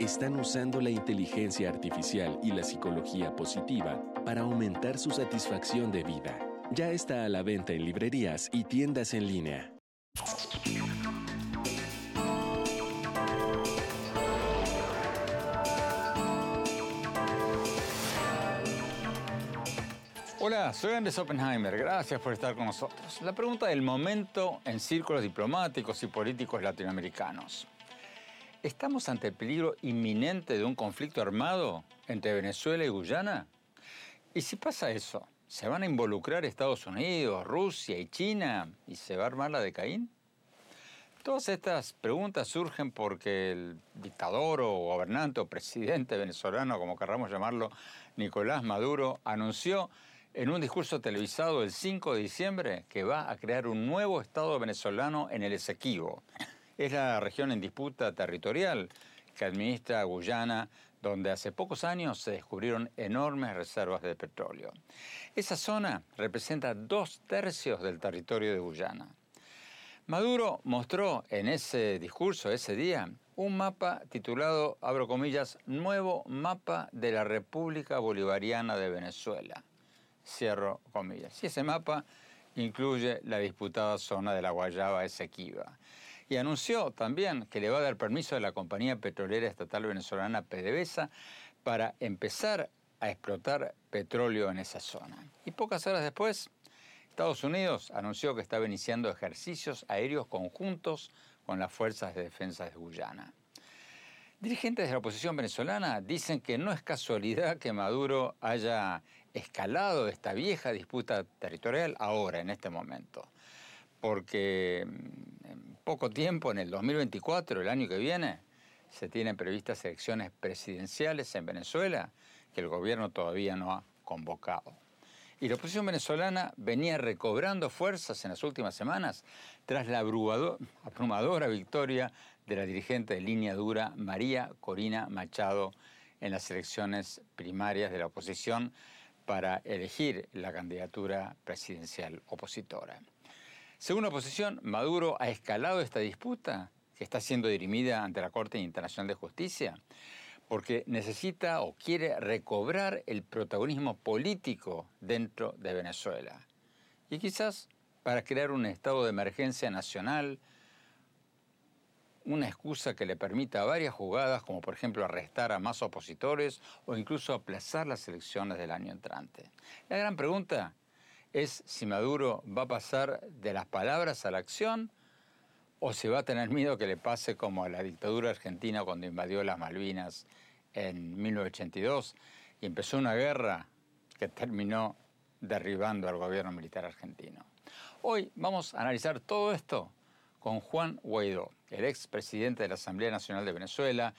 están usando la inteligencia artificial y la psicología positiva para aumentar su satisfacción de vida. Ya está a la venta en librerías y tiendas en línea. Hola, soy Andrés Oppenheimer. Gracias por estar con nosotros. La pregunta del momento en círculos diplomáticos y políticos latinoamericanos. ¿Estamos ante el peligro inminente de un conflicto armado entre Venezuela y Guyana? ¿Y si pasa eso? ¿Se van a involucrar Estados Unidos, Rusia y China y se va a armar la de Caín? Todas estas preguntas surgen porque el dictador o gobernante o presidente venezolano, como querramos llamarlo, Nicolás Maduro, anunció en un discurso televisado el 5 de diciembre que va a crear un nuevo Estado venezolano en el Esequibo. Es la región en disputa territorial que administra Guyana, donde hace pocos años se descubrieron enormes reservas de petróleo. Esa zona representa dos tercios del territorio de Guyana. Maduro mostró en ese discurso, ese día, un mapa titulado, abro comillas, Nuevo Mapa de la República Bolivariana de Venezuela cierro comillas. Y ese mapa incluye la disputada zona de la Guayaba Esequiba. Y anunció también que le va a dar permiso a la compañía petrolera estatal venezolana PDVSA para empezar a explotar petróleo en esa zona. Y pocas horas después, Estados Unidos anunció que estaba iniciando ejercicios aéreos conjuntos con las fuerzas de defensa de Guyana. Dirigentes de la oposición venezolana dicen que no es casualidad que Maduro haya escalado esta vieja disputa territorial ahora, en este momento. Porque mm, en poco tiempo, en el 2024, el año que viene, se tienen previstas elecciones presidenciales en Venezuela que el gobierno todavía no ha convocado. Y la oposición venezolana venía recobrando fuerzas en las últimas semanas tras la abrumadora victoria de la dirigente de línea dura María Corina Machado en las elecciones primarias de la oposición para elegir la candidatura presidencial opositora. Según la oposición, Maduro ha escalado esta disputa que está siendo dirimida ante la Corte Internacional de Justicia porque necesita o quiere recobrar el protagonismo político dentro de Venezuela. Y quizás para crear un estado de emergencia nacional una excusa que le permita varias jugadas, como por ejemplo arrestar a más opositores o incluso aplazar las elecciones del año entrante. La gran pregunta es si Maduro va a pasar de las palabras a la acción o se va a tener miedo que le pase como a la dictadura argentina cuando invadió las Malvinas en 1982 y empezó una guerra que terminó derribando al gobierno militar argentino. Hoy vamos a analizar todo esto con Juan Guaidó, el expresidente de la Asamblea Nacional de Venezuela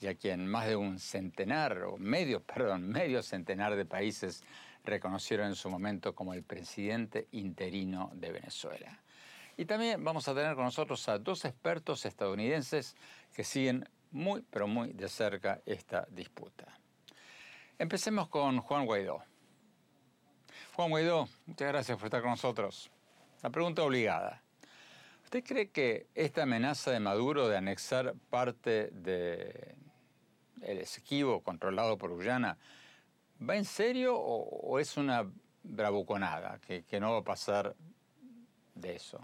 y a quien más de un centenar, o medio, perdón, medio centenar de países reconocieron en su momento como el presidente interino de Venezuela. Y también vamos a tener con nosotros a dos expertos estadounidenses que siguen muy, pero muy de cerca esta disputa. Empecemos con Juan Guaidó. Juan Guaidó, muchas gracias por estar con nosotros. La pregunta obligada. ¿Usted cree que esta amenaza de Maduro de anexar parte del el Esequibo controlado por Guyana va en serio o, es una bravuconada que, no va a pasar de eso?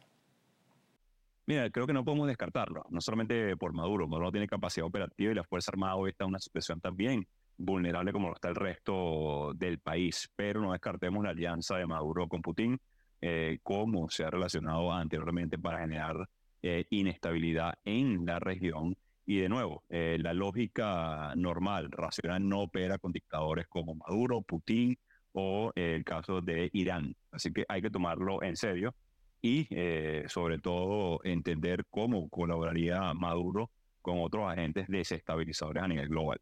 Mira, creo que no podemos descartarlo, no solamente por Maduro, Maduro tiene capacidad operativa y la Fuerza Armada hoy está en una situación también vulnerable como lo está el resto del país, pero no descartemos la alianza de Maduro con Putin, eh, como se ha relacionado anteriormente para generar eh, inestabilidad en la región. Y de nuevo, eh, la lógica normal, racional, no opera con dictadores como Maduro, Putin o el caso de Irán. Así que hay que tomarlo en serio y eh, sobre todo entender cómo colaboraría Maduro con otros agentes desestabilizadores a nivel global.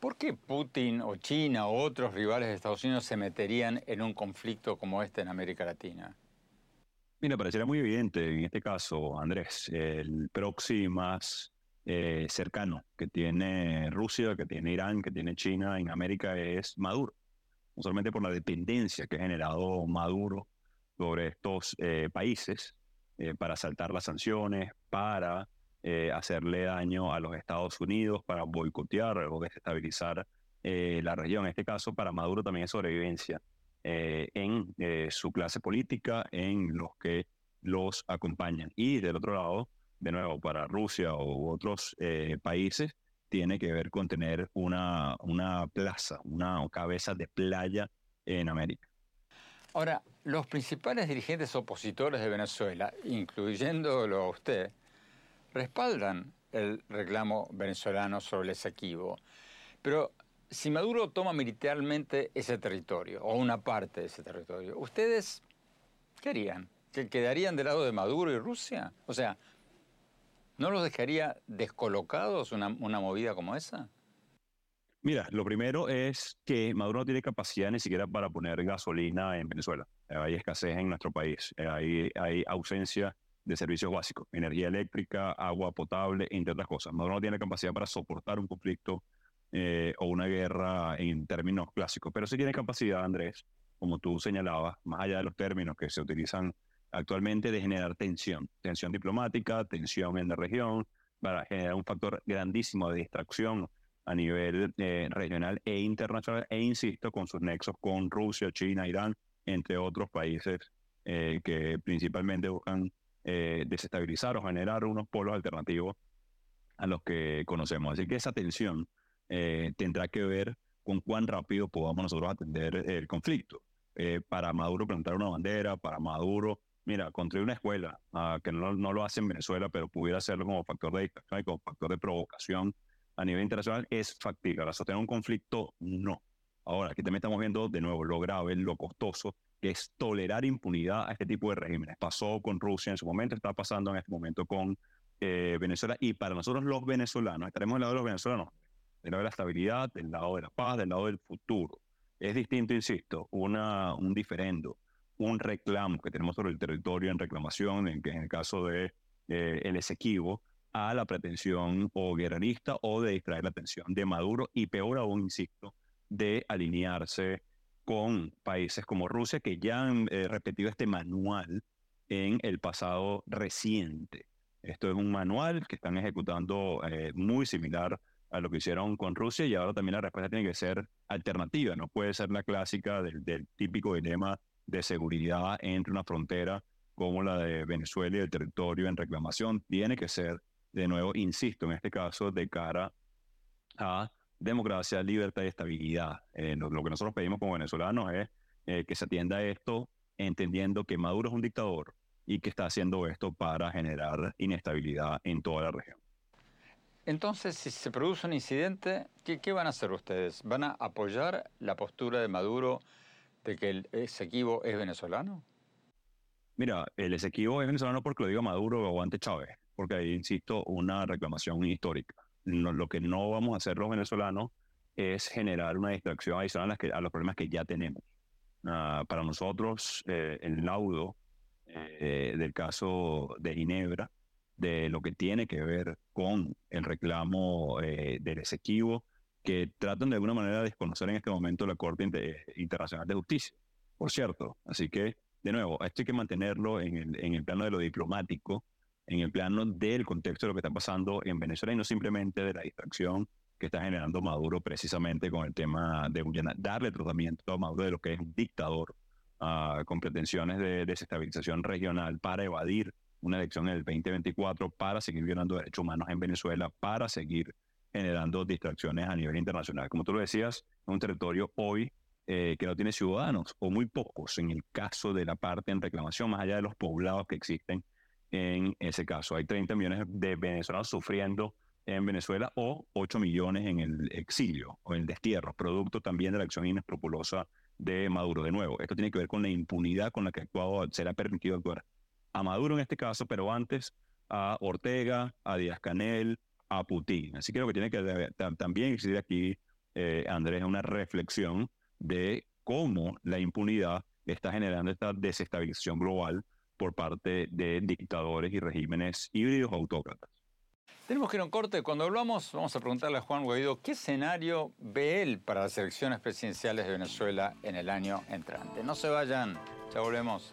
¿Por qué Putin o China o otros rivales de Estados Unidos se meterían en un conflicto como este en América Latina? Mira, pareciera muy evidente en este caso, Andrés, el proxy más eh, cercano que tiene Rusia, que tiene Irán, que tiene China en América es Maduro. No solamente por la dependencia que ha generado Maduro sobre estos eh, países eh, para saltar las sanciones, para eh, hacerle daño a los Estados Unidos, para boicotear o desestabilizar la región. En este caso, para Maduro también es sobrevivencia en su clase política, en los que los acompañan. Y del otro lado, de nuevo, para Rusia u otros países, tiene que ver con tener una, una plaza, una cabeza de playa en América. Ahora, los principales dirigentes opositores de Venezuela, incluyéndolo a usted, respaldan el reclamo venezolano sobre el Esequibo. Pero si Maduro toma militarmente ese territorio, o una parte de ese territorio, ¿ustedes qué harían? ¿Que quedarían del lado de Maduro y Rusia? O sea, ¿no los dejaría descolocados una, una movida como esa? Mira, lo primero es que Maduro no tiene capacidad ni siquiera para poner gasolina en Venezuela. Hay escasez en nuestro país, hay, hay ausencia de servicios básicos, energía eléctrica, agua potable, entre otras cosas. Maduro no tiene capacidad para soportar un conflicto eh, o una guerra en términos clásicos, pero sí tiene capacidad, Andrés, como tú señalabas, más allá de los términos que se utilizan actualmente, de generar tensión, tensión diplomática, tensión en la región, para generar un factor grandísimo de distracción a nivel eh, regional e internacional, e insisto, con sus nexos con Rusia, China, Irán, entre otros países eh, que principalmente buscan eh, desestabilizar o generar unos polos alternativos a los que conocemos. Así que esa tensión tendrá que ver con cuán rápido podamos nosotros atender el conflicto. para Maduro plantar una bandera, para Maduro, mira, construir una escuela, ah, que no, no, lo hace en Venezuela, pero pudiera hacerlo como factor de distracción y como factor de provocación a nivel internacional es factible. Ahora, sostener un conflicto, no. Ahora, aquí también estamos viendo de nuevo lo grave, lo costoso, que es tolerar impunidad a este tipo de regímenes. Pasó con Rusia en su momento, está pasando en este momento con eh, Venezuela. Y para nosotros los venezolanos, estaremos del lado de los venezolanos, del lado de la estabilidad, del lado de la paz, del lado del futuro. Es distinto, insisto, un diferendo, un reclamo que tenemos sobre el territorio en reclamación, en el caso de eh, Esequibo, a la pretensión o guerrerista o de distraer la atención de Maduro y peor aún, insisto, de alinearse con países como Rusia que ya han eh, repetido este manual en el pasado reciente. Esto es un manual que están ejecutando eh, muy similar a lo que hicieron con Rusia y ahora también la respuesta tiene que ser alternativa, no puede ser la clásica del, típico dilema de seguridad entre una frontera como la de Venezuela y el territorio en reclamación, tiene que ser de nuevo, insisto, en este caso, de cara a democracia, libertad y estabilidad. Eh, lo, que nosotros pedimos como venezolanos es eh, que se atienda esto entendiendo que Maduro es un dictador, y que está haciendo esto para generar inestabilidad en toda la región. Entonces, si se produce un incidente, ¿qué, van a hacer ustedes? ¿Van a apoyar la postura de Maduro de que el Esequibo es venezolano? Mira, el Esequibo es venezolano porque lo diga Maduro o ante Chávez, porque ahí, insisto, una reclamación histórica. lo que no vamos a hacer los venezolanos es generar una distracción adicional a, los problemas que ya tenemos. Ah, para nosotros, eh, el laudo eh, del caso de Ginebra de lo que tiene que ver con el reclamo eh, del Esequibo, que tratan de alguna manera de desconocer en este momento la Corte Internacional de Justicia, por cierto. Así que, de nuevo, esto hay que mantenerlo en el, en el plano de lo diplomático, en el plano del contexto de lo que está pasando en Venezuela y no simplemente de la distracción que está generando Maduro precisamente con el tema de darle tratamiento a Maduro de lo que es un dictador uh, con pretensiones de desestabilización regional para evadir una elección en el 2024 para seguir violando derechos humanos en Venezuela, para seguir generando distracciones a nivel internacional. Como tú lo decías, es un territorio hoy eh, que no tiene ciudadanos o muy pocos en el caso de la parte en reclamación, más allá de los poblados que existen en ese caso. Hay 30 millones de venezolanos sufriendo en Venezuela o 8 millones en el exilio o en el destierro, producto también de la acción inescrupulosa de Maduro. De nuevo, esto tiene que ver con la impunidad con la que ha actuado, se le ha permitido actuar a Maduro en este caso, pero antes a Ortega, a Díaz Canel, a Putin. Así que lo que tiene que también existir aquí, eh, Andrés, es una reflexión de cómo la impunidad está generando esta desestabilización global por parte de dictadores y regímenes híbridos autócratas. Tenemos que ir a un corte. Cuando hablamos, vamos a preguntarle a Juan Guaidó qué escenario ve él para las elecciones presidenciales de Venezuela en el año entrante. No se vayan, ya volvemos.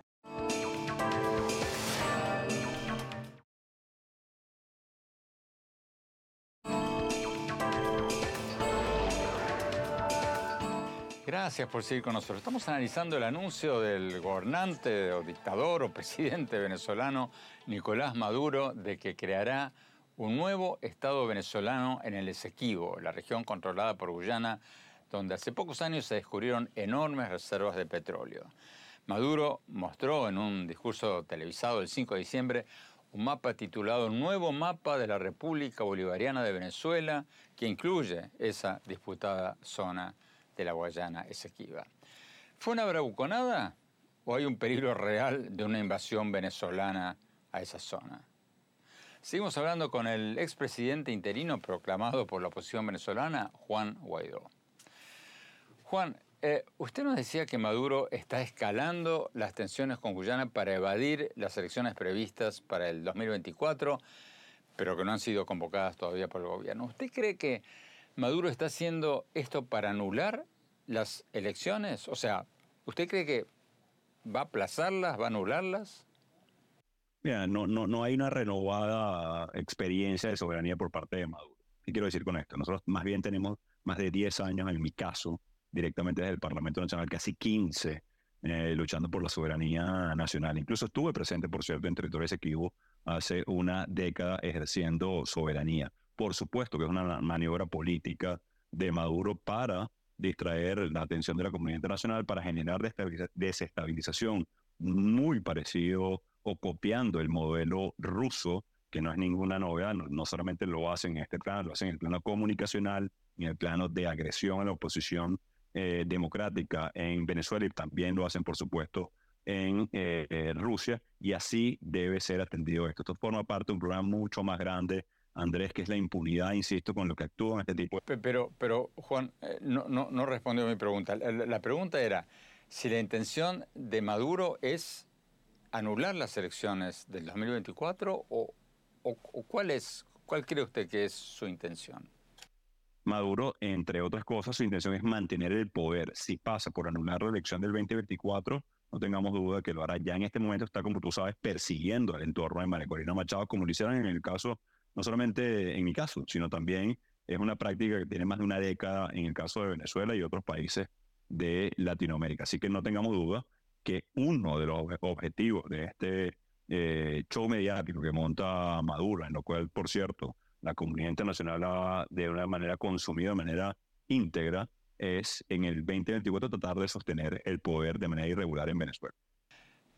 Gracias por seguir con nosotros. Estamos analizando el anuncio del gobernante o dictador o presidente venezolano Nicolás Maduro de que creará un nuevo Estado venezolano en el Esequibo, la región controlada por Guyana, donde hace pocos años se descubrieron enormes reservas de petróleo. Maduro mostró en un discurso televisado el 5 de diciembre un mapa titulado Nuevo Mapa de la República Bolivariana de Venezuela, que incluye esa disputada zona de la Guayana Esequiba. ¿Fue una bravuconada o hay un peligro real de una invasión venezolana a esa zona? Seguimos hablando con el expresidente interino proclamado por la oposición venezolana, Juan Guaidó. Juan, eh, usted nos decía que Maduro está escalando las tensiones con Guyana para evadir las elecciones previstas para el 2024, pero que no han sido convocadas todavía por el gobierno. ¿Usted cree que Maduro está haciendo esto para anular las elecciones? O sea, ¿usted cree que va a aplazarlas, va a anularlas? Mira, no, no, no hay una renovada experiencia de soberanía por parte de Maduro. ¿Qué quiero decir con esto? Nosotros más bien tenemos más de 10 años, en mi caso, directamente desde el Parlamento Nacional, casi 15, eh, luchando por la soberanía nacional. Incluso estuve presente, por cierto, en territorio Esequibo hace una década ejerciendo soberanía. Por supuesto que es una maniobra política de Maduro para distraer la atención de la comunidad internacional, para generar desestabilización muy parecido o copiando el modelo ruso, que no es ninguna novedad, no, solamente lo hacen en este plano, lo hacen en el plano comunicacional, en el plano de agresión a la oposición eh, democrática en Venezuela y también lo hacen, por supuesto, en eh, eh, Rusia, y así debe ser atendido esto. Esto forma parte de un programa mucho más grande, Andrés, que es la impunidad, insisto, con lo que actúan este tipo. Pero, pero Juan, no, no, no respondió a mi pregunta. la pregunta era si la intención de Maduro es anular las elecciones del 2024 o, o, cuál, es, cuál cree usted que es su intención? Maduro, entre otras cosas, su intención es mantener el poder. Si pasa por anular la elección del 2024, no tengamos duda de que lo hará. Ya en este momento está, como tú sabes, persiguiendo al entorno de María Corina Machado, como lo hicieron en el caso, no solamente en mi caso, sino también es una práctica que tiene más de una década en el caso de Venezuela y otros países de Latinoamérica. Así que no tengamos duda que uno de los objetivos de este eh, show mediático que monta Maduro, en lo cual, por cierto, la comunidad internacional ha de una manera consumida de manera íntegra, es en el 2024 tratar de sostener el poder de manera irregular en Venezuela.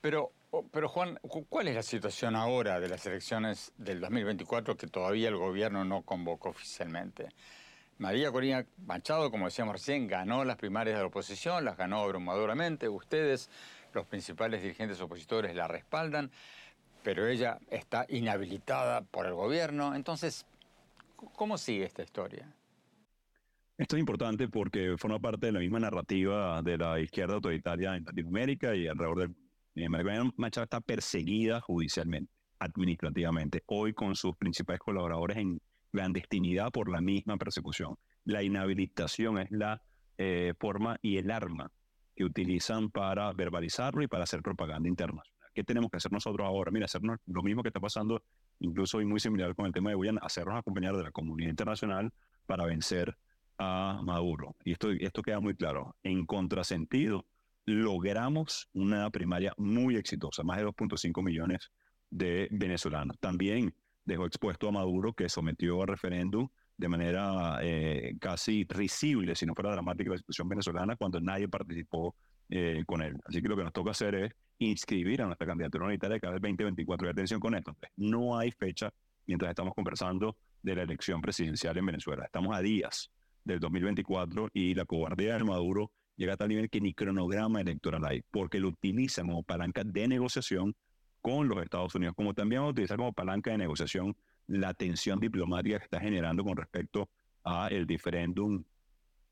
Pero, pero Juan, ¿cuál es la situación ahora de las elecciones del 2024 que todavía el gobierno no convocó oficialmente? María Corina Machado, como decíamos recién, ganó las primarias de la oposición, las ganó abrumadoramente. Ustedes, los principales dirigentes opositores, la respaldan, pero ella está inhabilitada por el gobierno. Entonces, ¿cómo sigue esta historia? Esto es importante porque forma parte de la misma narrativa de la izquierda autoritaria en Latinoamérica y alrededor del Eh, Corina Machado está perseguida judicialmente, administrativamente, hoy con sus principales colaboradores en clandestinidad por la misma persecución. La inhabilitación es la eh, forma y el arma que utilizan para verbalizarlo y para hacer propaganda internacional. ¿Qué tenemos que hacer nosotros ahora? Mira, hacernos lo mismo que está pasando, incluso hoy muy similar con el tema de Guyana, hacernos acompañar de la comunidad internacional para vencer a Maduro. Y esto, esto queda muy claro. En contrasentido, logramos una primaria muy exitosa, más de 2.5 millones de venezolanos. También dejó expuesto a Maduro, que sometió a referéndum de manera eh, casi risible, si no fuera dramática, la situación venezolana, cuando nadie participó eh, con él. Así que lo que nos toca hacer es inscribir a nuestra candidatura unitaria de cada 2024. Y atención con esto, no hay fecha mientras estamos conversando de la elección presidencial en Venezuela. Estamos a días del 2024 y la cobardía de Maduro llega a tal nivel que ni cronograma electoral hay, porque lo utilizan como palanca de negociación con los Estados Unidos, como también va a utilizar como palanca de negociación la tensión diplomática que está generando con respecto a el diferéndum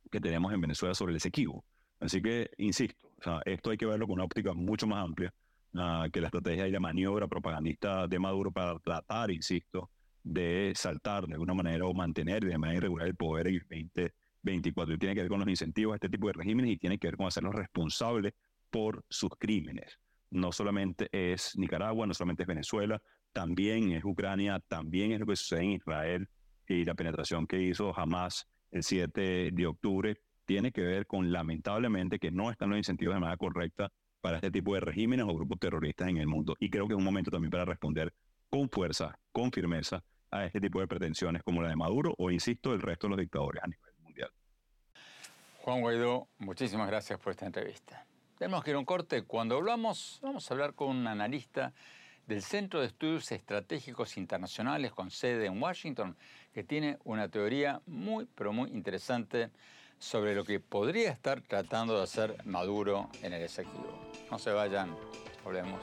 que tenemos en Venezuela sobre el Esequibo. Así que, insisto, esto hay que verlo con una óptica mucho más amplia uh, que la estrategia y la maniobra propagandista de Maduro para tratar, insisto, de saltar de alguna manera o mantener de manera irregular el poder en el 2024. Y tiene que ver con los incentivos a este tipo de regímenes y tiene que ver con hacerlos responsables por sus crímenes no solamente es Nicaragua, no solamente es Venezuela, también es Ucrania, también es lo que sucede en Israel y la penetración que hizo Hamas el 7 de octubre tiene que ver con lamentablemente que no están los incentivos de manera correcta para este tipo de regímenes o grupos terroristas en el mundo. Y creo que es un momento también para responder con fuerza, con firmeza a este tipo de pretensiones como la de Maduro o, insisto, el resto de los dictadores a. Juan Guaidó, muchísimas gracias por esta entrevista. Tenemos que ir a un corte. Cuando hablamos, vamos a hablar con un analista del Centro de Estudios Estratégicos Internacionales con sede en Washington, que tiene una teoría muy, pero muy interesante sobre lo que podría estar tratando de hacer Maduro en el Esequibo. No se vayan, hablemos.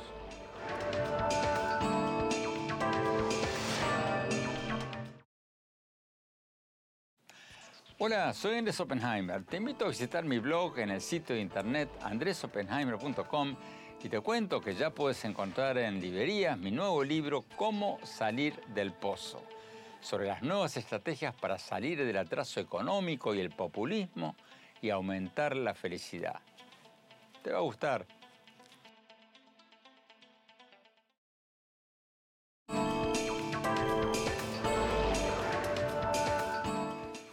Hola, soy Andrés Oppenheimer. Te invito a visitar mi blog en el sitio de internet andresoppenheimer.com y te cuento que ya puedes encontrar en librerías mi nuevo libro Cómo salir del pozo, sobre las nuevas estrategias para salir del atraso económico y el populismo y aumentar la felicidad. Te va a gustar.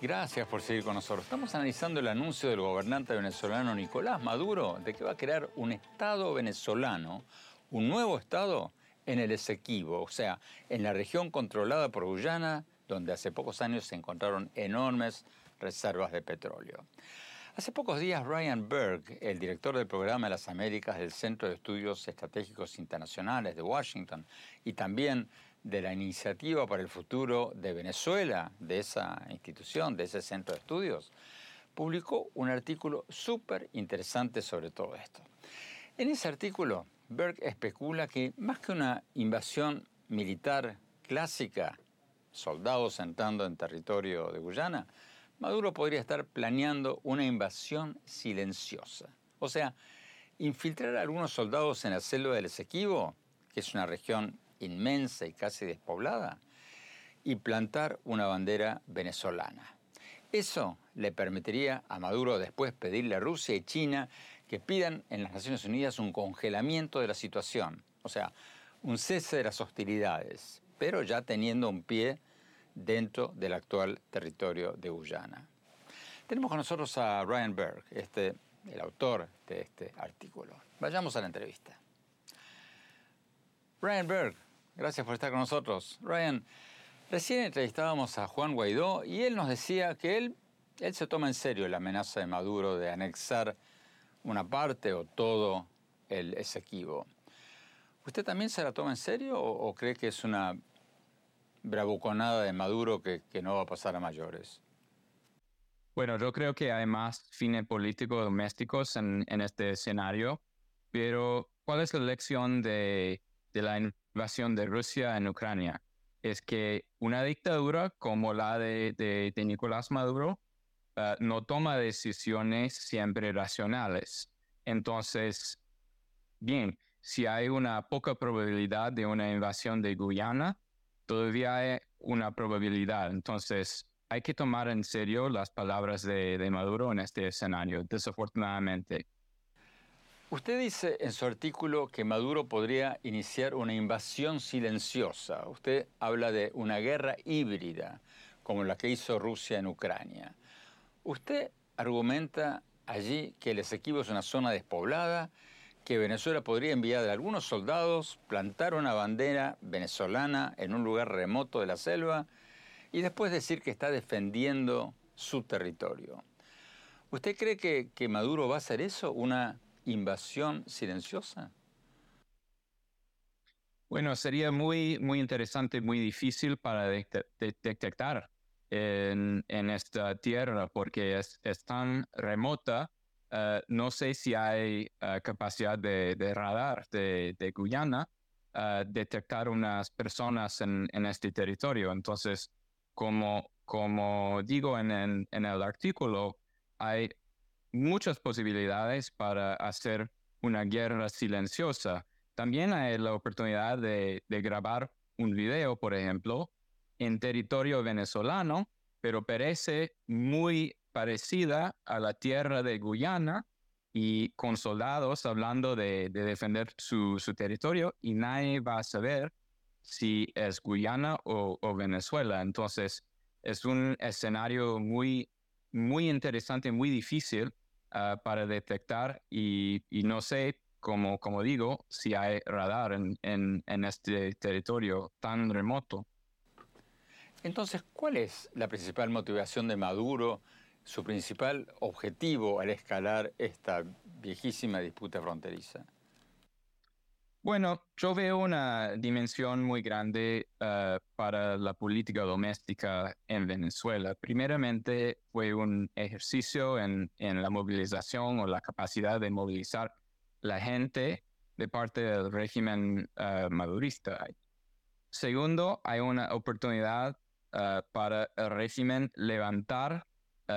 Gracias por seguir con nosotros. Estamos analizando el anuncio del gobernante venezolano Nicolás Maduro de que va a crear un Estado venezolano, un nuevo Estado en el Esequibo, o sea, en la región controlada por Guyana, donde hace pocos años se encontraron enormes reservas de petróleo. Hace pocos días, Ryan Berg, el director del programa de las Américas del Centro de Estudios Estratégicos Internacionales de Washington, y también de la iniciativa para el futuro de Venezuela, de esa institución, de ese centro de estudios, publicó un artículo súper interesante sobre todo esto. En ese artículo, Berg especula que más que una invasión militar clásica, soldados entrando en territorio de Guyana, Maduro podría estar planeando una invasión silenciosa. O sea, infiltrar a algunos soldados en la selva del Esequibo, que es una región inmensa y casi despoblada, y plantar una bandera venezolana. Eso le permitiría a Maduro después pedirle a Rusia y China que pidan en las Naciones Unidas un congelamiento de la situación, o sea, un cese de las hostilidades, pero ya teniendo un pie dentro del actual territorio de Guyana. Tenemos con nosotros a Ryan Berg, este, el autor de este artículo. Vayamos a la entrevista. Ryan Berg, gracias por estar con nosotros. Ryan, recién entrevistábamos a Juan Guaidó y él nos decía que él, él se toma en serio la amenaza de Maduro de anexar una parte o todo el Esequibo. ¿Usted también se la toma en serio o, cree que es una bravuconada de Maduro que, no va a pasar a mayores? Bueno, yo creo que hay más fines políticos domésticos en, este escenario, pero ¿cuál es la lección de, la invasión de Rusia en Ucrania? Es que una dictadura como la de Nicolás Maduro Ah, no toma decisiones siempre racionales. Entonces, bien, si hay una poca probabilidad de una invasión de Guyana, todavía hay una probabilidad. Entonces, hay que tomar en serio las palabras de, de Maduro en este escenario, desafortunadamente. Usted dice en su artículo que Maduro podría iniciar una invasión silenciosa. Usted habla de una guerra híbrida, como la que hizo Rusia en Ucrania. Usted argumenta allí que el Esequibo es una zona despoblada, que Venezuela podría enviar a algunos soldados, plantar una bandera venezolana en un lugar remoto de la selva y después decir que está defendiendo su territorio. ¿Usted cree que, Maduro va a hacer eso, una invasión silenciosa? Bueno, sería muy, muy interesante, muy difícil para detectar en, esta tierra porque es, tan remota. Eh, no sé si hay eh, capacidad de, radar de, Guyana uh, detectar unas personas en, este territorio. Entonces, como, como digo en, en, el artículo, hay muchas posibilidades para hacer una guerra silenciosa. También hay la oportunidad de, grabar un video, por ejemplo, en territorio venezolano, pero parece muy parecida a la tierra de Guyana y con soldados hablando de, defender su, territorio y nadie va a saber si es Guyana o, Venezuela. Entonces, es un escenario muy, muy interesante, muy difícil ah, para detectar y, no sé, como, como digo, si hay radar en este territorio tan remoto. Entonces, ¿cuál es la principal motivación de Maduro, su principal objetivo al escalar esta viejísima disputa fronteriza? Bueno, yo veo una dimensión muy grande eh, para la política doméstica en Venezuela. Primeramente, fue un ejercicio en, la movilización o la capacidad de movilizar la gente de parte del régimen uh, madurista. Segundo, hay una oportunidad eh, para el régimen levantar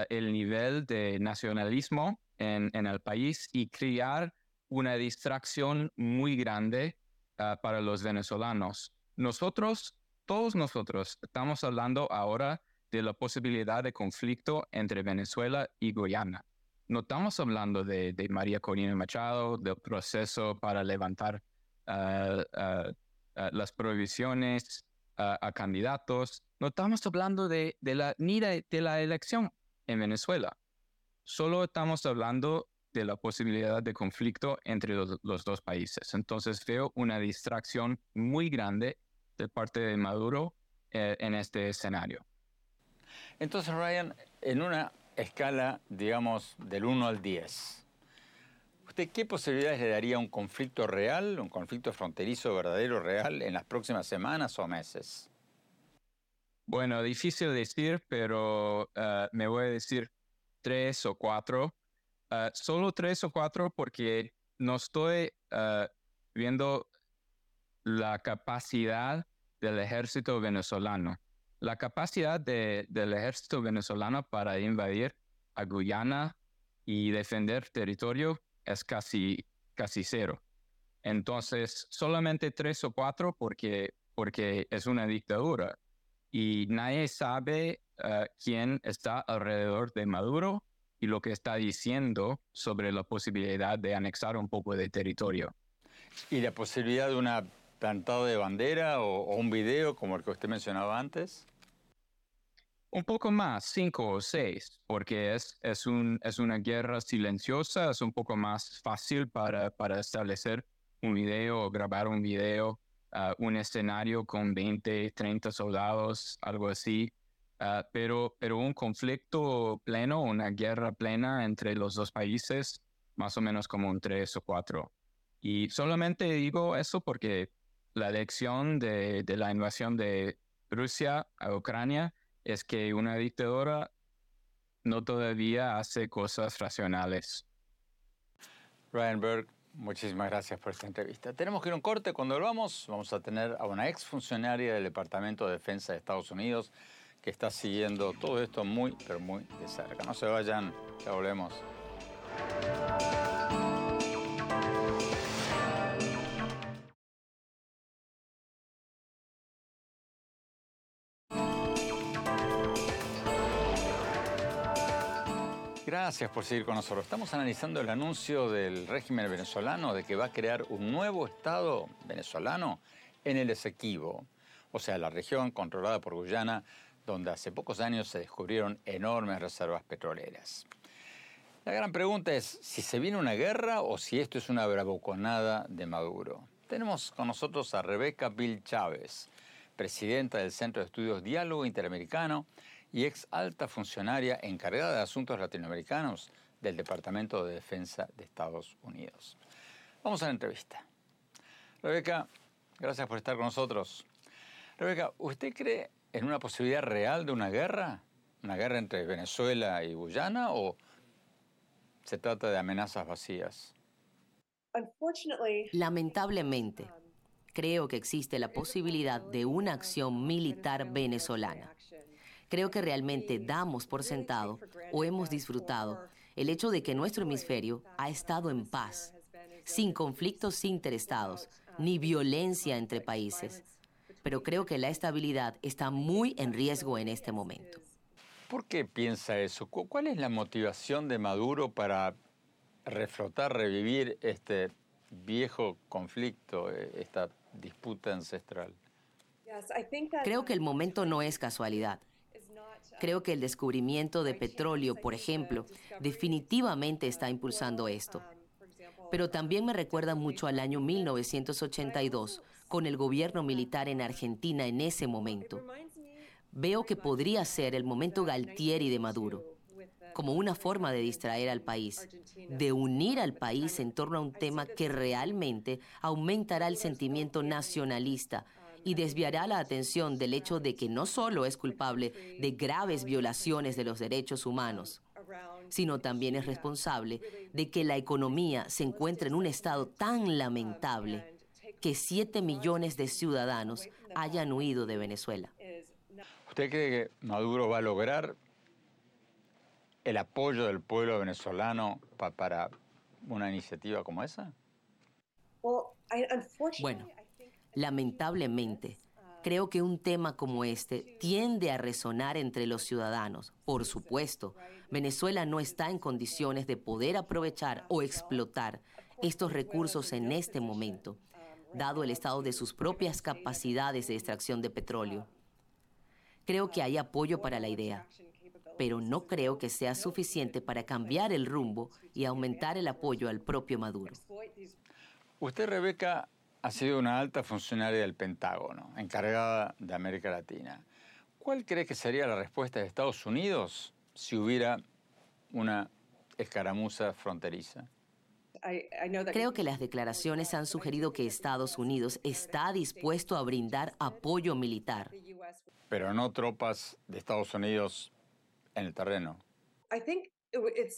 el nivel de nacionalismo en, el país y crear una distracción muy grande eh, para los venezolanos. Nosotros, todos nosotros, estamos hablando ahora de la posibilidad de conflicto entre Venezuela y Guyana. No estamos hablando de, María Corina Machado, del proceso para levantar las prohibiciones a candidatos. No estamos hablando de, la, ni de, la elección en Venezuela. Solo estamos hablando de la posibilidad de conflicto entre los, dos países. Entonces veo una distracción muy grande de parte de Maduro eh, en este escenario. Entonces, Ryan, en una escala, digamos, del 1 al 10, ¿usted qué posibilidades le daría un conflicto real, un conflicto fronterizo verdadero real en las próximas semanas o meses? Bueno, difícil decir, pero eh, me voy a decir tres o cuatro. Eh, solo tres o cuatro porque no estoy eh, viendo la capacidad del ejército venezolano. La capacidad del ejército venezolano para invadir a Guyana y defender territorio es casi, casi cero. Entonces, solamente tres o cuatro porque, porque es una dictadura y nadie sabe eh, quién está alrededor de Maduro y lo que está diciendo sobre la posibilidad de anexar un poco de territorio. ¿Y la posibilidad de una plantada de bandera o, o un video como el que usted mencionaba antes? Un poco más, cinco o seis, porque es, es, un, es una guerra silenciosa, es un poco más fácil para, para establecer un video o grabar un video, ah, un escenario con 20, 30 soldados, algo así. Ah, pero, pero un conflicto pleno, una guerra plena entre los dos países, más o menos como un tres o cuatro. Y solamente digo eso porque la lección de, de la invasión de Rusia a Ucrania es que una dictadura no todavía hace cosas racionales. Ryan Berg, muchísimas gracias por esta entrevista. Tenemos que ir a un corte. Cuando volvamos, vamos a tener a una exfuncionaria del Departamento de Defensa de Estados Unidos que está siguiendo todo esto muy, pero muy de cerca. No se vayan, ya volvemos. Gracias por seguir con nosotros. Estamos analizando el anuncio del régimen venezolano de que va a crear un nuevo Estado venezolano en el Esequibo, o sea, la región controlada por Guyana, donde hace pocos años se descubrieron enormes reservas petroleras. La gran pregunta es si se viene una guerra o si esto es una bravuconada de Maduro. Tenemos con nosotros a Rebeca Bill Chávez, presidenta del Centro de Estudios Diálogo Interamericano y ex alta funcionaria encargada de asuntos latinoamericanos del Departamento de Defensa de Estados Unidos. Vamos a la entrevista. Rebeca, gracias por estar con nosotros. Rebeca, ¿usted cree en una posibilidad real de una guerra? ¿Una guerra entre Venezuela y Guyana o se trata de amenazas vacías? Lamentablemente, creo que existe la posibilidad de una acción militar venezolana. Creo que realmente damos por sentado o hemos disfrutado el hecho de que nuestro hemisferio ha estado en paz, sin conflictos interestados, ni violencia entre países. Pero creo que la estabilidad está muy en riesgo en este momento. ¿Por qué piensa eso? ¿Cuál es la motivación de Maduro para reflotar, revivir este viejo conflicto, eh, esta disputa ancestral? Creo que el momento no es casualidad. Creo que el descubrimiento de petróleo, por ejemplo, definitivamente está impulsando esto. Pero también me recuerda mucho al año 1982, con el gobierno militar en Argentina en ese momento. Veo que podría ser el momento Galtieri de Maduro, como una forma de distraer al país, de unir al país en torno a un tema que realmente aumentará el sentimiento nacionalista y desviará la atención del hecho de que no solo es culpable de graves violaciones de los derechos humanos, sino también es responsable de que la economía se encuentre en un estado tan lamentable que 7 millones de ciudadanos hayan huido de Venezuela. ¿Usted cree que Maduro va a lograr el apoyo del pueblo venezolano para una iniciativa como esa? Bueno, Lamentablemente, creo que un tema como este tiende a resonar entre los ciudadanos. Por supuesto, Venezuela no está en condiciones de poder aprovechar o explotar estos recursos en este momento, dado el estado de sus propias capacidades de extracción de petróleo. Creo que hay apoyo para la idea, pero no creo que sea suficiente para cambiar el rumbo y aumentar el apoyo al propio Maduro. Usted, Rebeca, ha sido una alta funcionaria del Pentágono, encargada de América Latina. ¿Cuál cree que sería la respuesta de Estados Unidos si hubiera una escaramuza fronteriza? Creo que las declaraciones han sugerido que Estados Unidos está dispuesto a brindar apoyo militar. Pero no tropas de Estados Unidos en el terreno.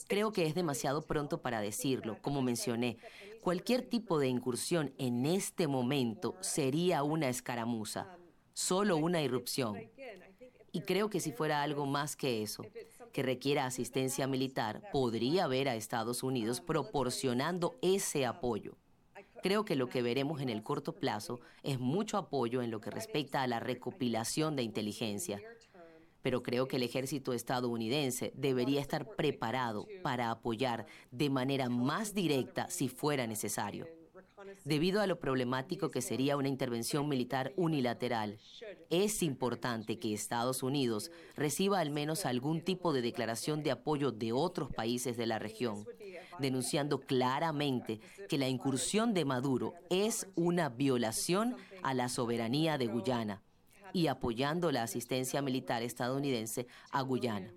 Creo que es demasiado pronto para decirlo. Como mencioné, cualquier tipo de incursión en este momento sería una escaramuza, solo una irrupción. Y creo que si fuera algo más que eso, que requiera asistencia militar, podría ver a Estados Unidos proporcionando ese apoyo. Creo que lo que veremos en el corto plazo es mucho apoyo en lo que respecta a la recopilación de inteligencia, pero creo que el ejército estadounidense debería estar preparado para apoyar de manera más directa si fuera necesario. Debido a lo problemático que sería una intervención militar unilateral, es importante que Estados Unidos reciba al menos algún tipo de declaración de apoyo de otros países de la región, denunciando claramente que la incursión de Maduro es una violación a la soberanía de Guyana y apoyando la asistencia militar estadounidense a Guyana.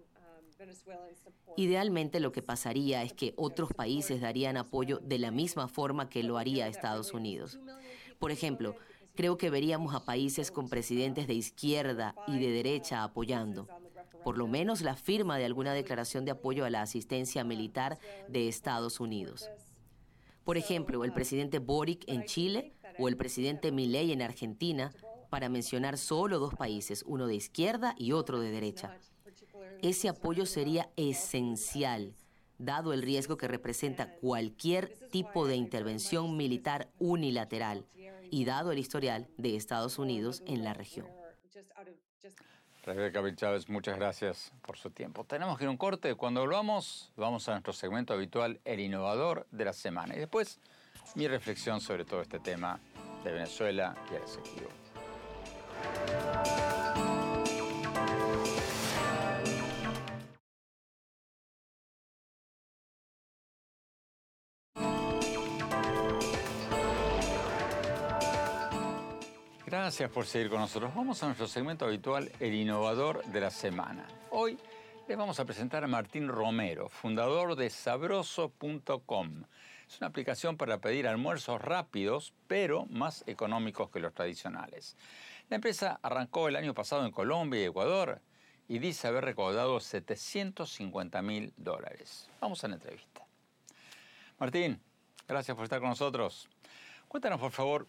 Idealmente lo que pasaría es que otros países darían apoyo de la misma forma que lo haría Estados Unidos. Por ejemplo, creo que veríamos a países con presidentes de izquierda y de derecha apoyando, por lo menos la firma de alguna declaración de apoyo a la asistencia militar de Estados Unidos. Por ejemplo, el presidente Boric en Chile o el presidente Milei en Argentina, para mencionar solo dos países, uno de izquierda y otro de derecha. Ese apoyo sería esencial, dado el riesgo que representa cualquier tipo de intervención militar unilateral y dado el historial de Estados Unidos en la región. Rebeca Chávez, muchas gracias por su tiempo. Tenemos que ir a un corte. Cuando volvamos, vamos a nuestro segmento habitual, el innovador de la semana. Y después, mi reflexión sobre todo este tema de Venezuela y el Esequibo. Gracias por seguir con nosotros. Vamos a nuestro segmento habitual, el innovador de la semana. Hoy les vamos a presentar a Martín Romero, fundador de sabroso.com. Es una aplicación para pedir almuerzos rápidos, pero más económicos que los tradicionales. La empresa arrancó el año pasado en Colombia y Ecuador y dice haber recaudado 750 mil dólares. Vamos a la entrevista. Martín, gracias por estar con nosotros. Cuéntanos, por favor,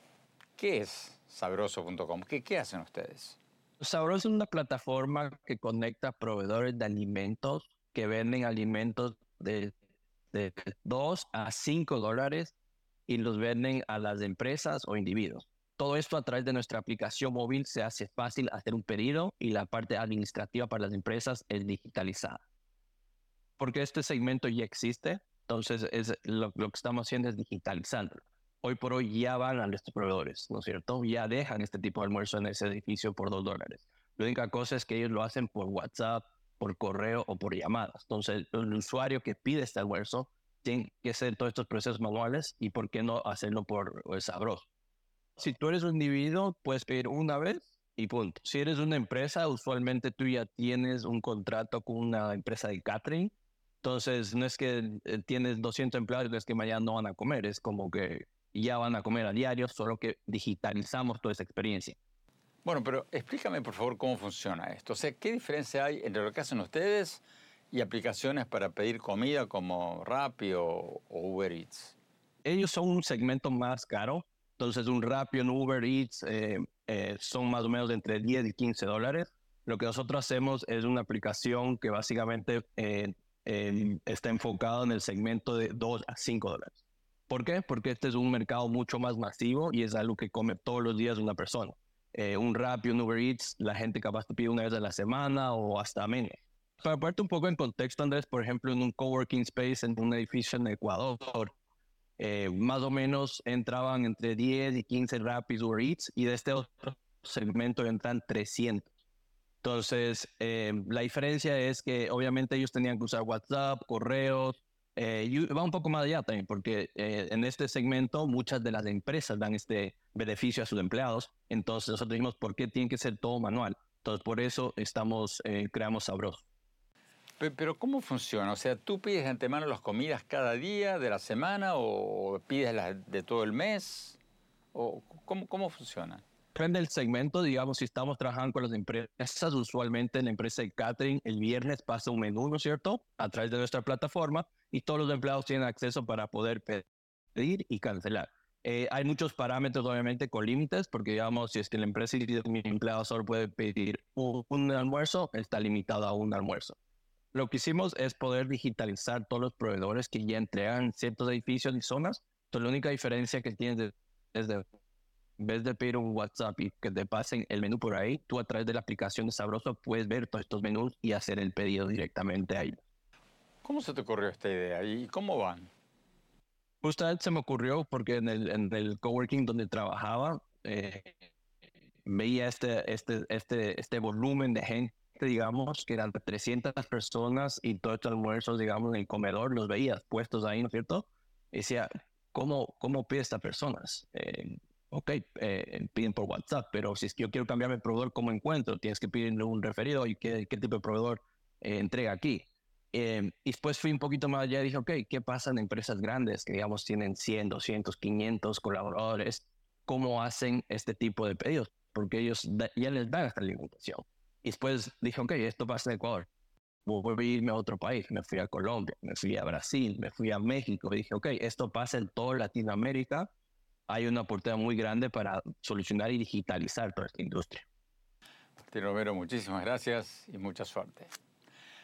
¿qué es sabroso.com? ¿Qué, ¿Qué hacen ustedes? Sabroso es una plataforma que conecta proveedores de alimentos que venden alimentos de, de 2 a 5 dólares y los venden a las empresas o individuos. Todo esto a través de nuestra aplicación móvil se hace fácil hacer un pedido y la parte administrativa para las empresas es digitalizada. Porque este segmento ya existe, entonces es lo, lo que estamos haciendo es digitalizando. Hoy por hoy ya van a nuestros proveedores, ¿no es cierto? Ya dejan este tipo de almuerzo en ese edificio por dos dólares. La única cosa es que ellos lo hacen por WhatsApp, por correo o por llamadas. Entonces, el usuario que pide este almuerzo tiene que hacer todos estos procesos manuales y por qué no hacerlo por el sabroso. Si tú eres un individuo, puedes pedir una vez y punto. Si eres una empresa, usualmente tú ya tienes un contrato con una empresa de catering. Entonces, no es que eh, tienes 200 empleados y es que mañana no van a comer. Es como que ya van a comer a diario, solo que digitalizamos toda esa experiencia. Bueno, pero explícame por favor cómo funciona esto. O sea, ¿qué diferencia hay entre lo que hacen ustedes y aplicaciones para pedir comida como Rappi o, Uber Eats? Ellos son un segmento más caro entonces, un Rappi, un Uber Eats eh, eh, son más o menos entre 10 y 15 dólares. Lo que nosotros hacemos es una aplicación que básicamente eh, está enfocada en el segmento de 2 a 5 dólares. ¿Por qué? Porque este es un mercado mucho más masivo y es algo que come todos los días una persona. un Rappi, un Uber Eats, la gente capaz te pide una vez a la semana o hasta menos. Para ponerte un poco en contexto, Andrés, por ejemplo, en un coworking space en un edificio en Ecuador, eh, más o menos entraban entre 10 y 15 Rapid Uber Eats y de este otro segmento entran 300. Entonces, eh, la diferencia es que obviamente ellos tenían que usar WhatsApp, correos, eh, y va un poco más allá también, porque en este segmento muchas de las empresas dan este beneficio a sus empleados. Entonces, nosotros dijimos, ¿por qué tiene que ser todo manual? Entonces, por eso estamos, creamos Sabroso. Pero ¿cómo funciona? O sea, ¿tú pides de antemano las comidas cada día de la semana o pides las de todo el mes? ¿O cómo, cómo funciona? Depende del segmento, digamos, si estamos trabajando con las empresas, usualmente en la empresa de catering, el viernes pasa un menú, ¿no es cierto?, a través de nuestra plataforma y todos los empleados tienen acceso para poder pedir y cancelar. Eh, hay muchos parámetros, obviamente, con límites, porque, digamos, si es que la empresa y mi empleado solo puede pedir un almuerzo, está limitado a un almuerzo. Lo que hicimos es poder digitalizar todos los proveedores que ya entregan ciertos edificios y zonas. Entonces, la única diferencia que tienes es de En vez de pedir un WhatsApp y que te pasen el menú por ahí, tú a través de la aplicación de Sabroso puedes ver todos estos menús y hacer el pedido directamente ahí. ¿Cómo se te ocurrió esta idea y cómo van? Justamente se me ocurrió porque en el, en el coworking donde trabajaba eh, veía este, este, este, este volumen de gente, digamos, que eran 300 personas y todos estos almuerzos, digamos, en el comedor, los veías puestos ahí, ¿no es cierto? Y decía, ¿cómo, cómo pide estas personas? Eh, ok, eh, piden por WhatsApp, pero si es que yo quiero cambiar mi proveedor, ¿cómo encuentro? Tienes que pedirle un referido y qué, qué tipo de proveedor entrega aquí. Eh, y después fui un poquito más allá y dije, ok, ¿qué pasa en empresas grandes que, digamos, tienen 100, 200, 500 colaboradores? ¿Cómo hacen este tipo de pedidos? Porque ellos ya les dan esta alimentación. Y después dije, ok, esto pasa en Ecuador. Voy a irme a otro país. Me fui a Colombia, me fui a Brasil, me fui a México. Y dije, ok, esto pasa en toda Latinoamérica. Hay una oportunidad muy grande para solucionar y digitalizar toda esta industria. Martín Romero, muchísimas gracias y mucha suerte.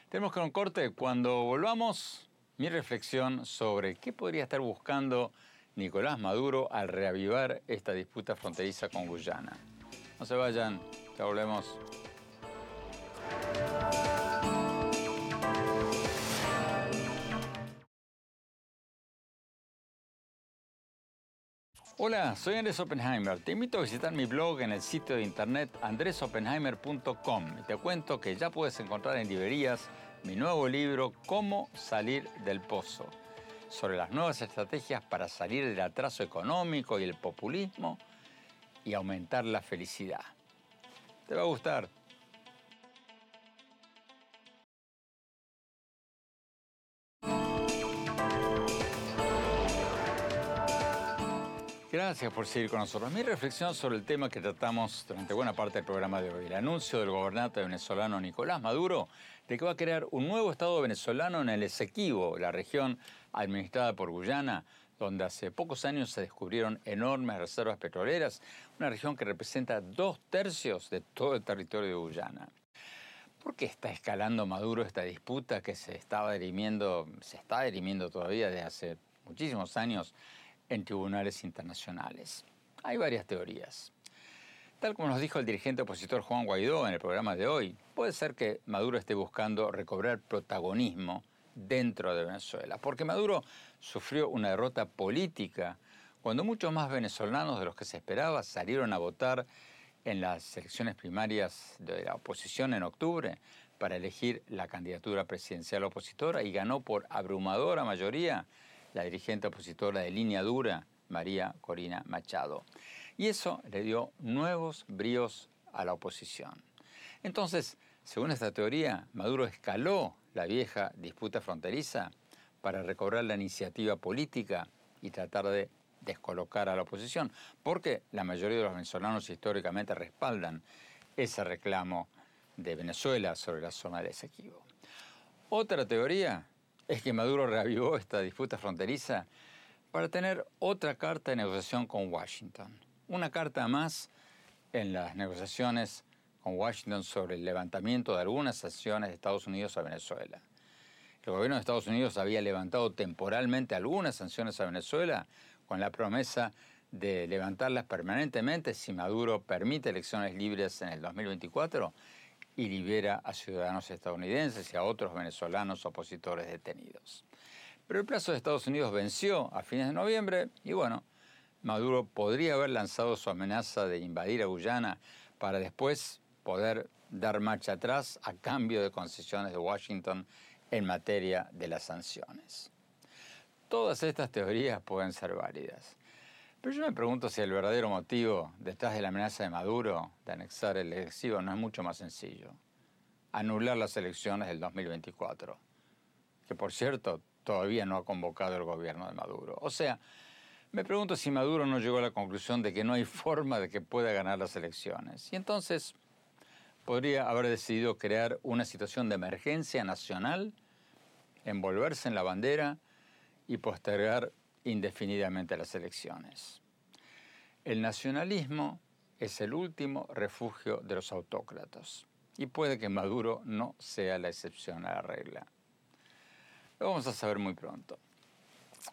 Tenemos que un corte. Cuando volvamos, mi reflexión sobre qué podría estar buscando Nicolás Maduro al reavivar esta disputa fronteriza con Guyana. No se vayan, ya volvemos. Hola, soy Andrés Oppenheimer. Te invito a visitar mi blog en el sitio de internet andresoppenheimer.com y te cuento que ya puedes encontrar en librerías mi nuevo libro Cómo salir del pozo, sobre las nuevas estrategias para salir del atraso económico y el populismo y aumentar la felicidad. Te va a gustar. Gracias por seguir con nosotros. Mi reflexión sobre el tema que tratamos durante buena parte del programa de hoy, el anuncio del gobernante venezolano Nicolás Maduro de que va a crear un nuevo Estado venezolano en el Esequibo, la región administrada por Guyana, donde hace pocos años se descubrieron enormes reservas petroleras, una región que representa dos tercios de todo el territorio de Guyana. ¿Por qué está escalando Maduro esta disputa que se estaba dirimiendo, se está dirimiendo todavía desde hace muchísimos años en tribunales internacionales. Hay varias teorías. Tal como nos dijo el dirigente opositor Juan Guaidó en el programa de hoy, puede ser que Maduro esté buscando recobrar protagonismo dentro de Venezuela, porque Maduro sufrió una derrota política cuando muchos más venezolanos de los que se esperaba salieron a votar en las elecciones primarias de la oposición en octubre para elegir la candidatura presidencial opositora y ganó por abrumadora mayoría la dirigente opositora de línea dura, María Corina Machado. Y eso le dio nuevos bríos a la oposición. Entonces, según esta teoría, Maduro escaló la vieja disputa fronteriza para recobrar la iniciativa política y tratar de descolocar a la oposición, porque la mayoría de los venezolanos históricamente respaldan ese reclamo de Venezuela sobre la zona de Esequibo. Otra teoría es que Maduro reavivó esta disputa fronteriza para tener otra carta de negociación con Washington. Una carta más en las negociaciones con Washington sobre el levantamiento de algunas sanciones de Estados Unidos a Venezuela. El gobierno de Estados Unidos había levantado temporalmente algunas sanciones a Venezuela con la promesa de levantarlas permanentemente si Maduro permite elecciones libres en el 2024 y libera a ciudadanos estadounidenses y a otros venezolanos opositores detenidos. Pero el plazo de Estados Unidos venció a fines de noviembre y bueno, Maduro podría haber lanzado su amenaza de invadir a Guyana para después poder dar marcha atrás a cambio de concesiones de Washington en materia de las sanciones. Todas estas teorías pueden ser válidas. Pero yo me pregunto si el verdadero motivo detrás de la amenaza de Maduro de anexar el elección no es mucho más sencillo. Anular las elecciones del 2024, que por cierto todavía no ha convocado el gobierno de Maduro. O sea, me pregunto si Maduro no llegó a la conclusión de que no hay forma de que pueda ganar las elecciones. Y entonces podría haber decidido crear una situación de emergencia nacional, envolverse en la bandera y postergar indefinidamente las elecciones. El nacionalismo es el último refugio de los autócratas y puede que Maduro no sea la excepción a la regla. Lo vamos a saber muy pronto.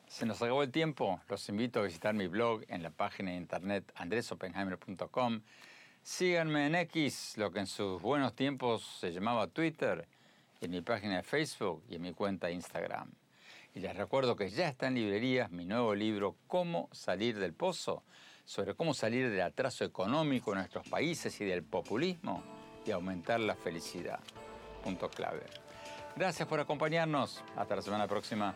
Se nos acabó el tiempo. Los invito a visitar mi blog en la página de internet andresopenheimer.com. Síganme en X, lo que en sus buenos tiempos se llamaba Twitter, en mi página de Facebook y en mi cuenta de Instagram. Y les recuerdo que ya está en librerías mi nuevo libro Cómo salir del pozo, sobre cómo salir del atraso económico en nuestros países y del populismo y aumentar la felicidad. Punto clave. Gracias por acompañarnos. Hasta la semana próxima.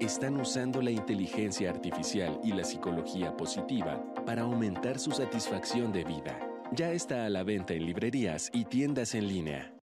están usando la inteligencia artificial y la psicología positiva para aumentar su satisfacción de vida. Ya está a la venta en librerías y tiendas en línea.